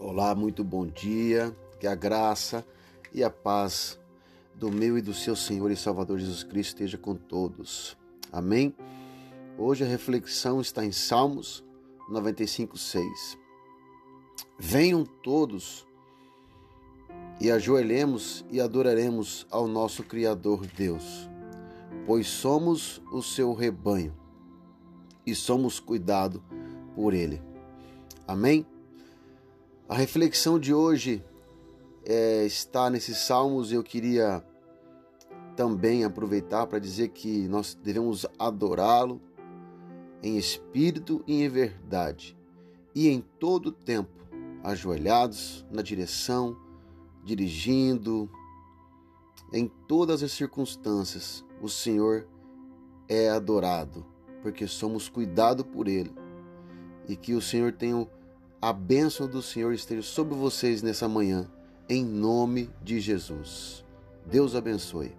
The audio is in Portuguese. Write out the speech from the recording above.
Olá, muito bom dia. Que a graça e a paz do meu e do seu Senhor e Salvador Jesus Cristo esteja com todos. Amém. Hoje a reflexão está em Salmos 95:6. Venham todos e ajoelhemos e adoraremos ao nosso Criador Deus, pois somos o seu rebanho e somos cuidado por ele. Amém? A reflexão de hoje é, está nesses salmos e eu queria também aproveitar para dizer que nós devemos adorá-lo em espírito e em verdade e em todo tempo, ajoelhados na direção, dirigindo, em todas as circunstâncias, o Senhor é adorado, porque somos cuidados por Ele. E que o Senhor tenha a bênção do Senhor esteja sobre vocês nessa manhã, em nome de Jesus. Deus abençoe.